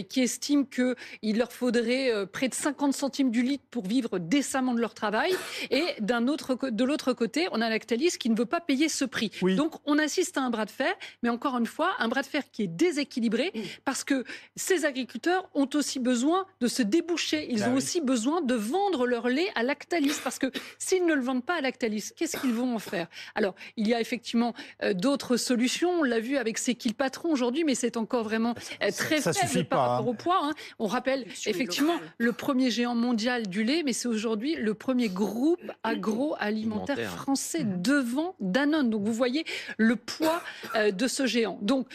qui estiment qu'il leur faudrait près de 50 centimes du litre pour vivre décemment de leur travail, et d'un autre, de l'autre côté, on a Lactalis qui ne veut pas payer ce prix. Donc, on assiste à un bras de fer, mais encore encore une fois, un bras de fer qui est déséquilibré parce que ces agriculteurs ont aussi besoin de se déboucher. Ils bah ont aussi besoin de vendre leur lait à Lactalis parce que s'ils ne le vendent pas à Lactalis, qu'est-ce qu'ils vont en faire? Alors, il y a effectivement euh, d'autres solutions. On l'a vu avec ces kills patrons aujourd'hui, mais c'est encore vraiment euh, très faible par rapport hein. au poids. Hein. On rappelle effectivement le premier géant mondial du lait, mais c'est aujourd'hui le premier groupe agroalimentaire français devant Danone. Donc vous voyez le poids euh, de ce géant. Donc,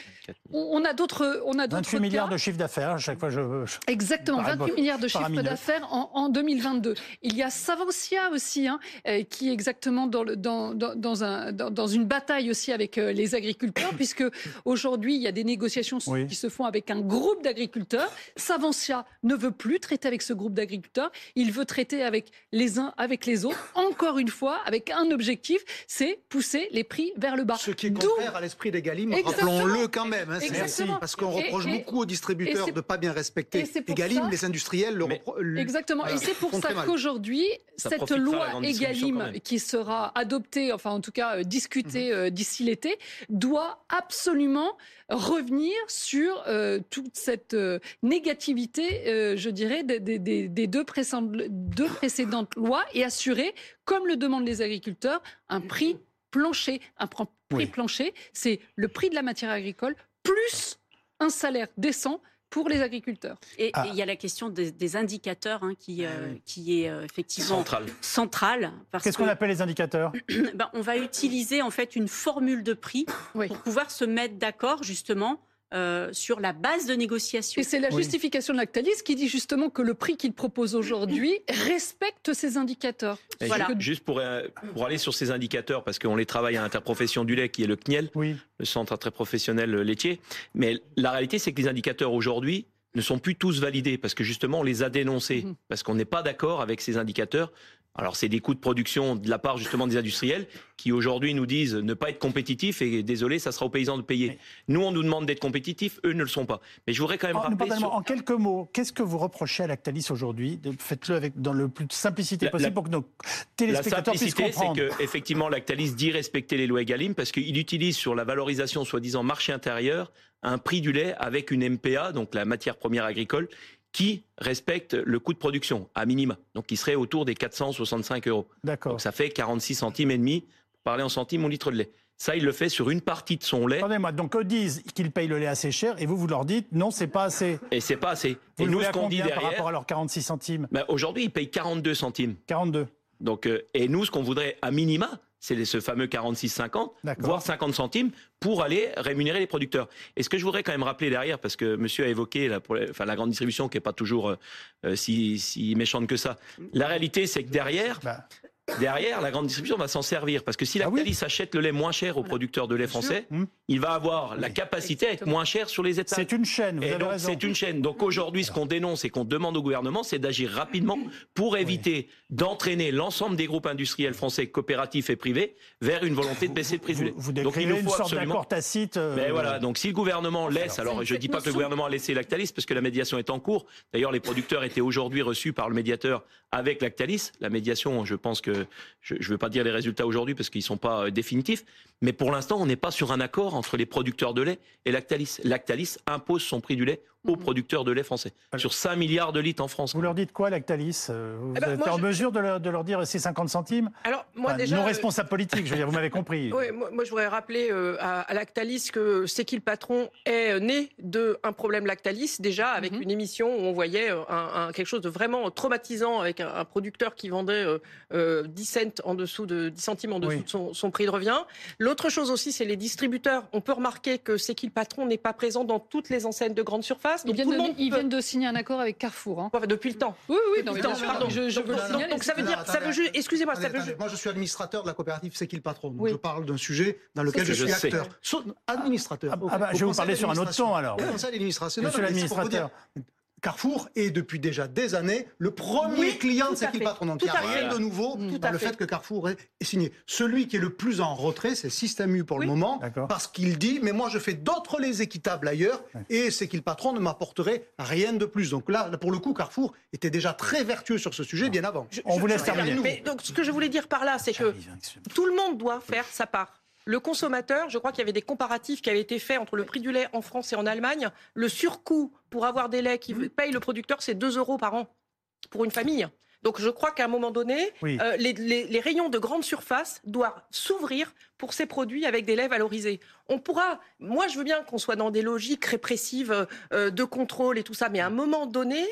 on a d'autres. On a 28 milliards de chiffre d'affaires, à chaque fois je. Exactement, 28 milliards de chiffre d'affaires en, 2022. Il y a Savancia aussi, hein, euh, qui est exactement dans, le, dans, dans, un, dans, une bataille aussi avec euh, les agriculteurs, puisque aujourd'hui, il y a des négociations qui se font avec un groupe d'agriculteurs. Savancia ne veut plus traiter avec ce groupe d'agriculteurs. Il veut traiter avec les uns, avec les autres, encore une fois, avec un objectif, c'est pousser les prix vers le bas. Ce qui est contraire à l'esprit des Galim, rappelons-le quand même. Hein, parce qu'on reproche beaucoup aux distributeurs de ne pas bien respecter Egalim, les industriels le Exactement. Et c'est pour ça qu'aujourd'hui, cette loi Egalim qui sera adoptée, enfin en tout cas euh, discutée mhm. euh, d'ici l'été, doit absolument revenir sur euh, toute cette négativité, je dirais, des, deux, précédentes lois et assurer, comme le demandent les agriculteurs, un prix plancher. Un prix plancher, c'est le prix de la matière agricole plus un salaire décent pour les agriculteurs. Et ah. il y a la question des, indicateurs hein, qui, euh, ah qui est euh, effectivement centrale. Qu'est-ce qu'on appelle les indicateurs? Ben, On va utiliser en fait une formule de prix pour pouvoir se mettre d'accord justement euh, sur la base de négociation. Et c'est la justification de Lactalis qui dit justement que le prix qu'il propose aujourd'hui respecte ces indicateurs. Voilà. Juste pour, euh, pour aller sur ces indicateurs, parce qu'on les travaille à l'interprofession du lait, qui est le CNIEL, le Centre interprofessionnel laitier. Mais la réalité, c'est que les indicateurs aujourd'hui ne sont plus tous validés, parce que justement, on les a dénoncés, mhm. parce qu'on n'est pas d'accord avec ces indicateurs alors c'est des coûts de production de la part justement des industriels qui aujourd'hui nous disent ne pas être compétitifs et désolé, ça sera aux paysans de payer. Nous on nous demande d'être compétitifs, eux ne le sont pas. Mais je voudrais quand même en, rappeler en quelques mots, qu'est-ce que vous reprochez à Lactalis aujourd'hui? Faites-le avec dans le plus de simplicité possible pour que nos téléspectateurs puissent comprendre. La simplicité, c'est que effectivement Lactalis dit respecter les lois Egalim parce qu'il utilise sur la valorisation soi-disant marché intérieur un prix du lait avec une MPA, donc la matière première agricole, qui respecte le coût de production, à minima. Donc, qui serait autour des 465 euros. D'accord. Donc, ça fait 46 centimes et demi, pour parler en centimes, mon litre de lait. Ça, il le fait sur une partie de son lait. Attendez-moi, donc eux disent qu'ils payent le lait assez cher et vous, vous leur dites non, c'est pas assez. Et c'est pas assez. et nous, ce qu'on dit derrière. Par rapport à leurs 46 centimes ben, Aujourd'hui, ils payent 42 centimes. 42. Donc, euh, et nous, ce qu'on voudrait à minima, c'est ce fameux 46,50, voire 50 centimes, pour aller rémunérer les producteurs. Et ce que je voudrais quand même rappeler derrière, parce que monsieur a évoqué la, enfin, la grande distribution qui n'est pas toujours euh, euh, si, si, méchante que ça, la réalité c'est que derrière, bah. Derrière, la grande distribution va s'en servir parce que si la ah achète le lait moins cher aux producteurs de lait français, hum. il va avoir la capacité à être moins cher sur les étals. C'est une chaîne. Vous donc c'est une chaîne. Donc aujourd'hui, ce qu'on dénonce et qu'on demande au gouvernement, c'est d'agir rapidement pour éviter d'entraîner l'ensemble des groupes industriels français, coopératifs et privés, vers une volonté de baisser le prix du lait. Vous donc il nous faut une sorte d'accord tacite. Euh, Mais voilà. Donc si le gouvernement laisse, alors, je ne dis pas que le gouvernement a laissé Lactalis parce que la médiation est en cours. D'ailleurs, les producteurs étaient aujourd'hui reçus par le médiateur avec Lactalis. La médiation, je pense que je, je veux pas dire les résultats aujourd'hui parce qu'ils ne sont pas euh, définitifs, mais pour l'instant, on n'est pas sur un accord entre les producteurs de lait et Lactalis. Lactalis impose son prix du lait aux mhm. producteurs de lait français. Sur 5 milliards de litres en France. Vous leur dites quoi, Lactalis euh, Vous eh ben, êtes en mesure de leur, de leur, dire c'est 50 centimes Alors, moi, déjà. Non responsable politique, je veux dire, vous m'avez compris. oui, moi, je voudrais rappeler euh, à, Lactalis que C'est qui le patron est né d'un problème Lactalis, déjà, avec mhm. une émission où on voyait un, quelque chose de vraiment traumatisant avec un, producteur qui vendait 10 cents en dessous de 10 centimes en dessous de son, son, prix de revient. L'autre chose aussi, c'est les distributeurs. On peut remarquer que C'est qui le patron n'est pas présent dans toutes les enseignes de grande surface. ils, viennent de, signer un accord avec Carrefour. Hein. depuis le temps. Oui, oui, depuis le temps. Pardon. Je, je donc, donc, ça veut dire, ça veut juste, excusez-moi, ça veut Moi, je suis administrateur de la coopérative C'est qui le patron. Donc je parle d'un sujet dans lequel je, suis acteur. Administrateur. Ah, bah, je vais vous parler sur un autre ton alors. Conseil d'administration. Monsieur l'administrateur. Carrefour est depuis déjà des années le premier client de le patron. Donc il n'y a rien de nouveau dans le fait que Carrefour est signé. Celui qui est le plus en retrait, c'est Système U pour le moment, parce qu'il dit mais moi je fais d'autres laits équitables ailleurs et C'est qui le patron ne m'apporterait rien de plus. Donc là, pour le coup, Carrefour était déjà très vertueux sur ce sujet bien avant. On vous laisse terminer. donc ce que je voulais dire par là, c'est que tout le monde doit faire sa part. Le consommateur, je crois qu'il y avait des comparatifs qui avaient été faits entre le prix du lait en France et en Allemagne. Le surcoût pour avoir des laits qui payent le producteur, c'est 2 euros par an pour une famille. Donc je crois qu'à un moment donné, euh, les, rayons de grande surface doivent s'ouvrir pour ces produits avec des laits valorisés. On pourra, moi je veux bien qu'on soit dans des logiques répressives euh, de contrôle et tout ça, mais à un moment donné,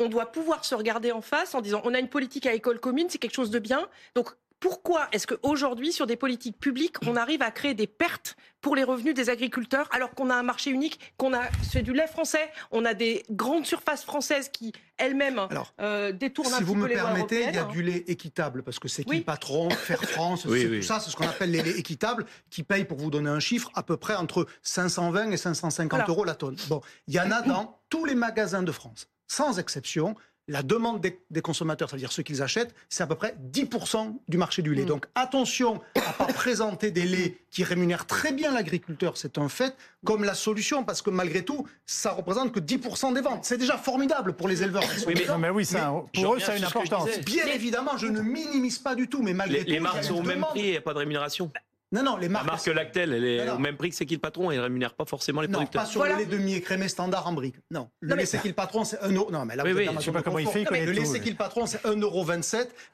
on doit pouvoir se regarder en face en disant on a une politique à école commune, c'est quelque chose de bien. Donc pourquoi est-ce qu'aujourd'hui, sur des politiques publiques, on arrive à créer des pertes pour les revenus des agriculteurs alors qu'on a un marché unique, qu'on a fait du lait français, on a des grandes surfaces françaises qui elles-mêmes euh, détournent un petit peu les Si vous me permettez, il y a du lait équitable parce que c'est qui patron, Fair France, tout ça, c'est ce qu'on appelle les laits équitables qui payent, pour vous donner un chiffre, à peu près entre 520 et 550 euros la tonne. Bon, il y en a dans tous les magasins de France, sans exception la demande des, consommateurs, c'est-à-dire ceux qu'ils achètent, c'est à peu près 10% du marché du lait. Mm. Donc attention à pas présenter des laits qui rémunèrent très bien l'agriculteur, c'est un fait, comme la solution, parce que malgré tout, ça représente que 10% des ventes. C'est déjà formidable pour les éleveurs. Oui, mais, oui, ça, pour eux, ça a une importance. Bien évidemment, je ne minimise pas du tout, mais malgré tout... Les marques sont au même prix, il n'y a pas de rémunération. Non, non, les marques. La marque Lactel, elle est au même prix que c'est qui le patron et elle rémunère pas forcément les producteurs. Non, pas sur le lait demi-écrémé standard en brique. Non. Le lait c'est qui le patron, c'est 1 euro. Non, mais là, oui, oui, je sais pas comment il fait. le lait c'est qui le patron, c'est 1,27 euro.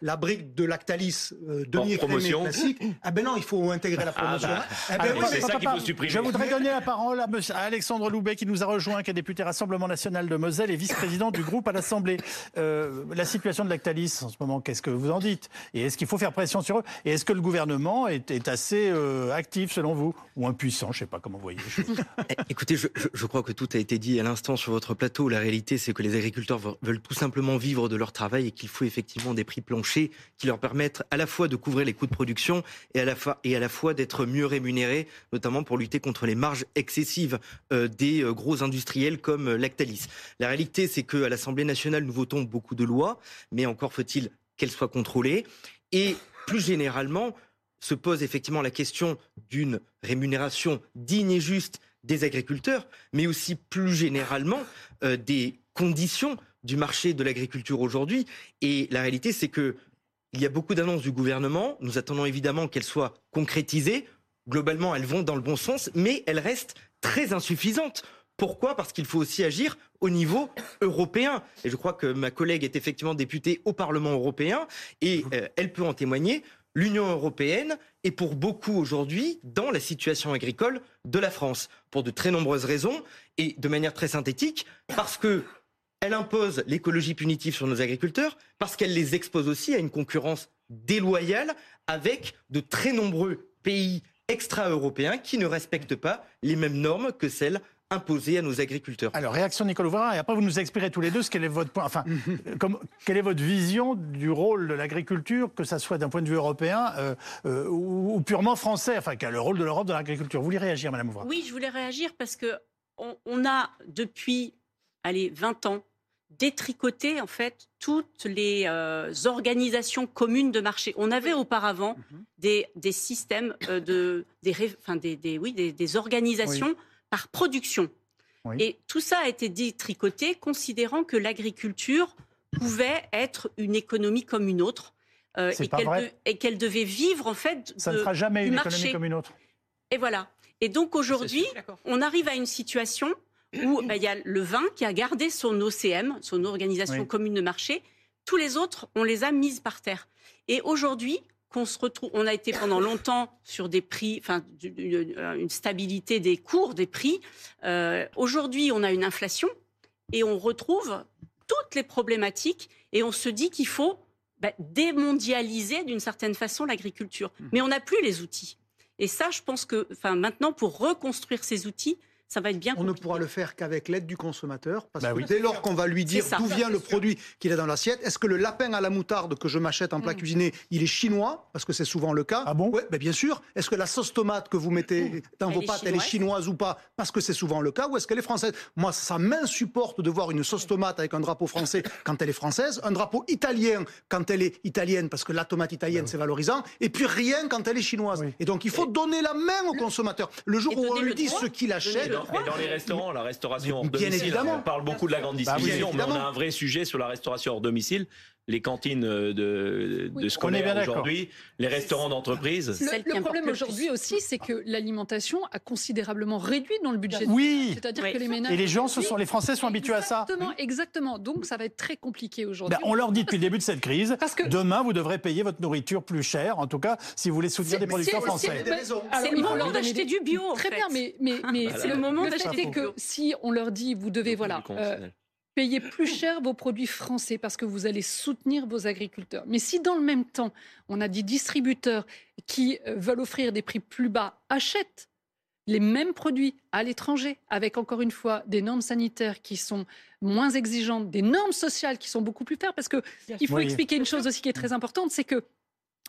La brique de Lactalis euh, demi-écrémé classique. Ah ben non, il faut intégrer la promotion. Ah bah. eh ben c'est ça qu'il faut supprimer. Je voudrais donner la parole à, Alexandre Loubet qui nous a rejoint, qui est député Rassemblement National de Moselle et vice-président du groupe à l'Assemblée. Euh, la situation de Lactalis en ce moment, qu'est-ce que vous en dites? Et est-ce qu'il faut faire pression sur eux? Et est-ce que le gouvernement est, assez euh, actif selon vous Ou impuissant, je ne sais pas comment vous voyez eh, Écoutez, je, crois que tout a été dit à l'instant sur votre plateau. La réalité, c'est que les agriculteurs veulent tout simplement vivre de leur travail et qu'il faut effectivement des prix planchers qui leur permettent à la fois de couvrir les coûts de production et à la fois, et à la fois d'être mieux rémunérés, notamment pour lutter contre les marges excessives euh, des euh, gros industriels comme Lactalis. La réalité, c'est qu'à l'Assemblée nationale, nous votons beaucoup de lois, mais encore faut-il qu'elles soient contrôlées. Et plus généralement, se pose effectivement la question d'une rémunération digne et juste des agriculteurs, mais aussi plus généralement euh, des conditions du marché de l'agriculture aujourd'hui. Et la réalité, c'est que il y a beaucoup d'annonces du gouvernement. Nous attendons évidemment qu'elles soient concrétisées. Globalement, elles vont dans le bon sens, mais elles restent très insuffisantes. Pourquoi? Parce qu'il faut aussi agir au niveau européen. Et je crois que ma collègue est effectivement députée au Parlement européen et euh, elle peut en témoigner l'Union européenne est pour beaucoup aujourd'hui dans la situation agricole de la France, pour de très nombreuses raisons, et de manière très synthétique, parce que elle impose l'écologie punitive sur nos agriculteurs, parce qu'elle les expose aussi à une concurrence déloyale avec de très nombreux pays extra-européens qui ne respectent pas les mêmes normes que celles imposer à nos agriculteurs. Alors, réaction Nicolas Ouvrard, et après vous nous expliquerez tous les deux ce quel est votre point, enfin, comme, quelle est votre vision du rôle de l'agriculture, que ça soit d'un point de vue européen euh, euh, ou, purement français, enfin, quel est le rôle de l'Europe dans l'agriculture? Vous voulez réagir, Madame Ouvrard Oui, je voulais réagir parce que on, a depuis, allez, 20 ans, détricoté en fait toutes les euh, organisations communes de marché. On avait auparavant mhm. des, des, systèmes de des, enfin, des, des, oui, des, organisations par production. Et tout ça a été détricoté, considérant que l'agriculture pouvait être une économie comme une autre. Euh, et qu'elle devait vivre en fait. Ça ne sera jamais une économie comme une autre. Et voilà. Et donc aujourd'hui, on arrive à une situation où bah, il y a le vin qui a gardé son OCM, son organisation commune de marché. Tous les autres, on les a mises par terre. Et aujourd'hui, qu'on se retrouve, on a été pendant longtemps sur des prix, enfin une stabilité des cours, des prix. Euh, aujourd'hui, on a une inflation et on retrouve toutes les problématiques et on se dit qu'il faut bah, démondialiser d'une certaine façon l'agriculture. Mmh. Mais on n'a plus les outils. Et ça, je pense que, enfin, maintenant, pour reconstruire ces outils, ça va être bien. On ne pourra le faire qu'avec l'aide du consommateur, parce bah que dès lors qu'on va lui dire d'où vient le produit qu'il a dans l'assiette, est-ce que le lapin à la moutarde que je m'achète en plat mm. cuisiné, il est chinois? Parce que c'est souvent le cas. Ah bon? Ouais, Bien sûr. Est-ce que la sauce tomate que vous mettez dans vos pâtes, elle est chinoise ou pas? Parce que c'est souvent le cas. Ou est-ce qu'elle est française? Moi, ça m'insupporte de voir une sauce tomate avec un drapeau français quand elle est française, un drapeau italien quand elle est italienne, parce que la tomate italienne, c'est valorisant, et puis rien quand elle est chinoise. Et donc, il faut donner la main au consommateur. Le jour où on lui dit ce qu'il achète, et dans les restaurants, la restauration hors domicile, on parle beaucoup de la grande bah distribution, mais on a un vrai sujet sur la restauration hors domicile les cantines de, de scolaires aujourd'hui, les restaurants d'entreprise. Le, problème aujourd'hui aussi, c'est que l'alimentation a considérablement réduit dans le budget. Oui. C'est-à-dire que les ménages. Et les gens, ce sont, les Français sont habitués à ça. Exactement, exactement. Donc ça va être très compliqué aujourd'hui. Ben, on leur dit depuis le début de cette crise, Parce que demain vous devrez payer votre nourriture plus cher, en tout cas si vous voulez soutenir des producteurs français. C'est le moment d'acheter du bio. Très bien, mais, mais, mais c'est le moment d'acheter que si on leur dit vous devez voilà Payez plus cher vos produits français parce que vous allez soutenir vos agriculteurs. Mais si dans le même temps, on a des distributeurs qui euh, veulent offrir des prix plus bas, achètent les mêmes produits à l'étranger, avec encore une fois des normes sanitaires qui sont moins exigeantes, des normes sociales qui sont beaucoup plus fermes, parce qu'il faut expliquer une chose aussi qui est très importante, c'est que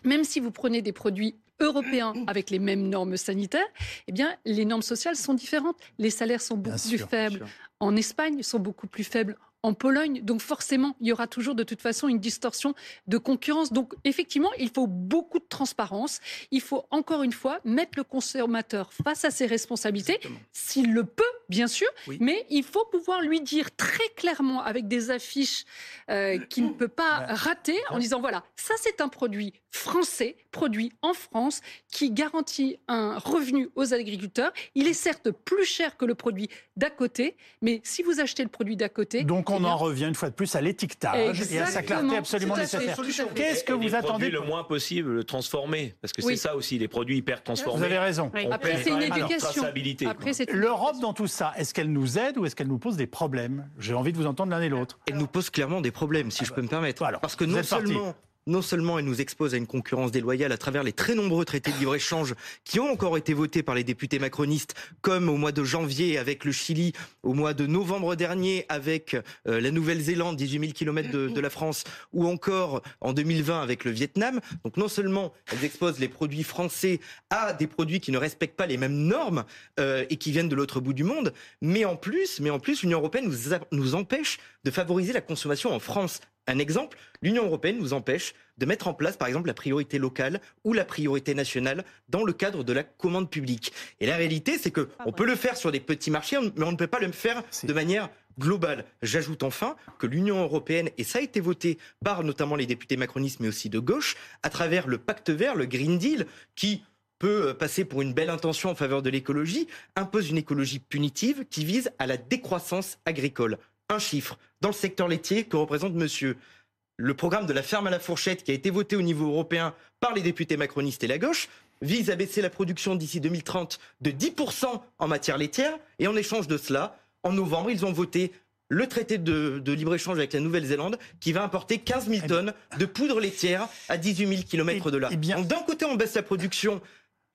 même si vous prenez des produits européens avec les mêmes normes sanitaires, eh bien, les normes sociales sont différentes. Les salaires sont beaucoup plus faibles en Espagne, sont beaucoup plus faibles en Pologne. Donc forcément, il y aura toujours de toute façon une distorsion de concurrence. Donc effectivement, il faut beaucoup de transparence. Il faut encore une fois mettre le consommateur face à ses responsabilités, s'il le peut, bien sûr, mais il faut pouvoir lui dire très clairement avec des affiches euh, qu'il ne peut pas rater en disant voilà, ça c'est un produit français, produit en France, qui garantit un revenu aux agriculteurs. Il est certes plus cher que le produit d'à côté, mais si vous achetez le produit d'à côté... Donc on en revient une fois de plus à l'étiquetage et à sa clarté absolument nécessaire. Qu'est-ce que vous attendez le moins possible le transformer Parce que c'est ça aussi, les produits hyper transformés. Vous avez raison. Après, c'est une éducation. L'Europe dans tout ça, est-ce qu'elle nous aide ou est-ce qu'elle nous pose des problèmes? J'ai envie de vous entendre l'un et l'autre. Elle nous pose clairement des problèmes, si je peux me permettre. Parce que non seulement non seulement elle nous expose à une concurrence déloyale à travers les très nombreux traités de libre-échange qui ont encore été votés par les députés macronistes, comme au mois de janvier avec le Chili, au mois de novembre dernier avec euh, la Nouvelle-Zélande, 18 000 km de, la France, ou encore en 2020 avec le Vietnam. Donc non seulement elles exposent les produits français à des produits qui ne respectent pas les mêmes normes euh, et qui viennent de l'autre bout du monde, mais en plus, mais en plus, l'Union européenne nous, nous empêche de favoriser la consommation en France un exemple, l'Union européenne nous empêche de mettre en place, par exemple, la priorité locale ou la priorité nationale dans le cadre de la commande publique. Et la réalité, c'est que on peut le faire sur des petits marchés, mais on ne peut pas le faire de manière globale. J'ajoute enfin que l'Union européenne, et ça a été voté par notamment les députés macronistes, mais aussi de gauche, à travers le pacte vert, le Green Deal, qui peut passer pour une belle intention en faveur de l'écologie, impose une écologie punitive qui vise à la décroissance agricole un chiffre. Dans le secteur laitier, que représente monsieur le programme de la ferme à la fourchette qui a été voté au niveau européen par les députés macronistes et la gauche vise à baisser la production d'ici 2030 de 10% en matière laitière. Et en échange de cela, en novembre, ils ont voté le traité de, libre-échange avec la Nouvelle-Zélande qui va importer 15 000 tonnes de poudre laitière à 18 000 km de là. D'un côté, on baisse la production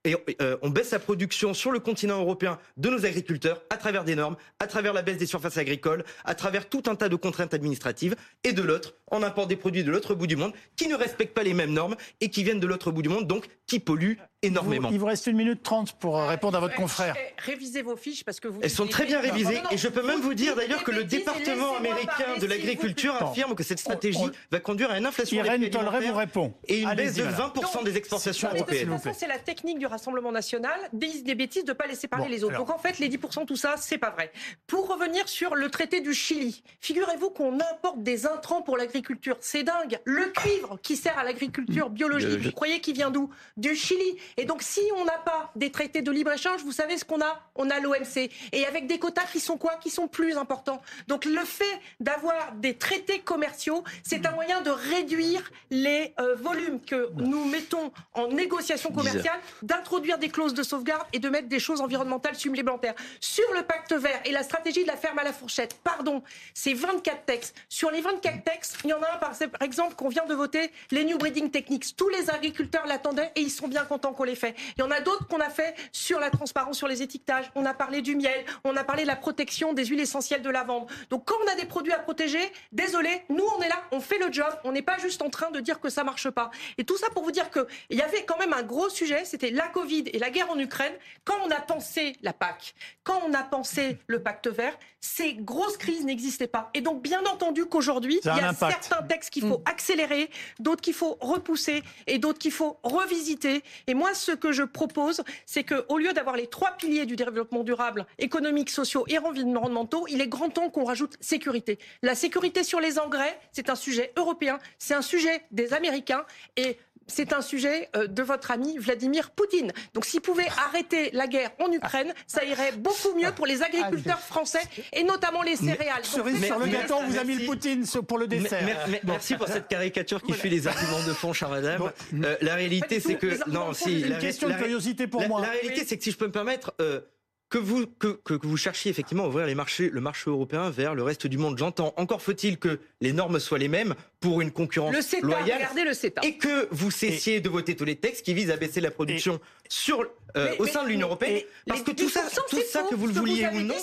et euh, on baisse la production sur le continent européen de nos agriculteurs à travers des normes, à travers la baisse des surfaces agricoles, à travers tout un tas de contraintes administratives. Et de l'autre, on importe des produits de l'autre bout du monde qui ne respectent pas les mêmes normes et qui viennent de l'autre bout du monde, donc qui polluent énormément. il vous reste une minute trente pour euh, répondre à votre confrère. Révisez vos fiches parce que vous. Elles sont très bien révisées et je peux même vous dire d'ailleurs que le département américain de l'agriculture affirme que cette stratégie va conduire à une inflation Irène vous répond. et une baisse de 20% des exportations européennes. C'est la technique du Rassemblement national des, des bêtises de ne pas laisser parler les autres. Donc en fait, les 10%, tout ça, c'est pas vrai. Pour revenir sur le traité du Chili, figurez-vous qu'on importe des intrants pour l'agriculture. C'est dingue. Le cuivre qui sert à l'agriculture biologique, vous croyez qu'il vient d'où? Du Chili. Et donc, si on n'a pas des traités de libre-échange, vous savez ce qu'on a? On a l'OMC. Et avec des quotas qui sont quoi? Qui sont plus importants. Donc, le fait d'avoir des traités commerciaux, c'est un moyen de réduire les euh, volumes que nous mettons en négociation commerciale, d'introduire des clauses de sauvegarde et de mettre des choses environnementales supplémentaires. Sur le pacte vert et la stratégie de la ferme à la fourchette, pardon, c'est 24 textes. Sur les 24 textes, il y en a un par exemple qu'on vient de voter, les New Breeding Techniques. Tous les agriculteurs l'attendaient et ils sont bien contents qu'on les fait. Il y en a d'autres qu'on a fait sur la transparence, sur les étiquetages. On a parlé du miel, on a parlé de la protection des huiles essentielles de lavande. Donc quand on a des produits à protéger, désolé, nous on est là, on fait le job, on n'est pas juste en train de dire que ça marche pas. Et tout ça pour vous dire qu'il y avait quand même un gros sujet, c'était la Covid et la guerre en Ukraine. Quand on a pensé la PAC, quand on a pensé le pacte vert, ces grosses crises n'existaient pas. Et donc bien entendu qu'aujourd'hui, il y a certains textes qu'il faut mm. accélérer, d'autres qu'il faut repousser et d'autres qu'il faut revisiter. Et moi, ce que je propose, c'est qu'au lieu d'avoir les trois piliers du développement durable, économique, sociaux et environnementaux, il est grand temps qu'on rajoute sécurité. La sécurité sur les engrais, c'est un sujet européen, c'est un sujet des Américains et c'est un sujet euh, de votre ami Vladimir Poutine. Donc s'il pouvait arrêter la guerre en Ukraine, ça irait beaucoup mieux pour les agriculteurs français et notamment les céréales. Cerise sur le gâteau, on vous a mis le Poutine pour le dessert. Merci pour cette caricature qui fuit les arguments de fond, chère madame. Euh, la réalité, c'est que... Non, si, une question de curiosité pour moi. La réalité, c'est que si je peux me permettre... Euh, que vous, que, que, vous cherchiez effectivement à ouvrir les marchés, le marché européen vers le reste du monde. J'entends. Encore faut-il que les normes soient les mêmes pour une concurrence le CETA, loyale. Regardez le CETA. Et que vous cessiez de voter tous les textes qui visent à baisser la production sur, euh, au sein de l'Union européenne. parce que tout ça, tout ça que vous le vouliez ou non,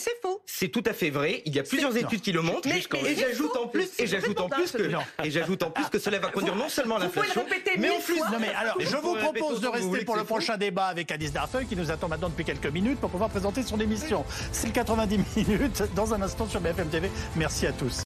c'est tout à fait vrai. Il y a plusieurs études qui le montrent. et j'ajoute en plus, et j'ajoute en plus que, et j'ajoute en plus que cela va conduire non seulement à l'inflation, mais en plus. Non mais alors, je vous propose de rester pour le prochain débat avec Alice Darfeuille qui nous attend maintenant depuis quelques minutes pour pouvoir présenter son émission. C'est le 90 minutes dans un instant sur BFM TV. Merci à tous.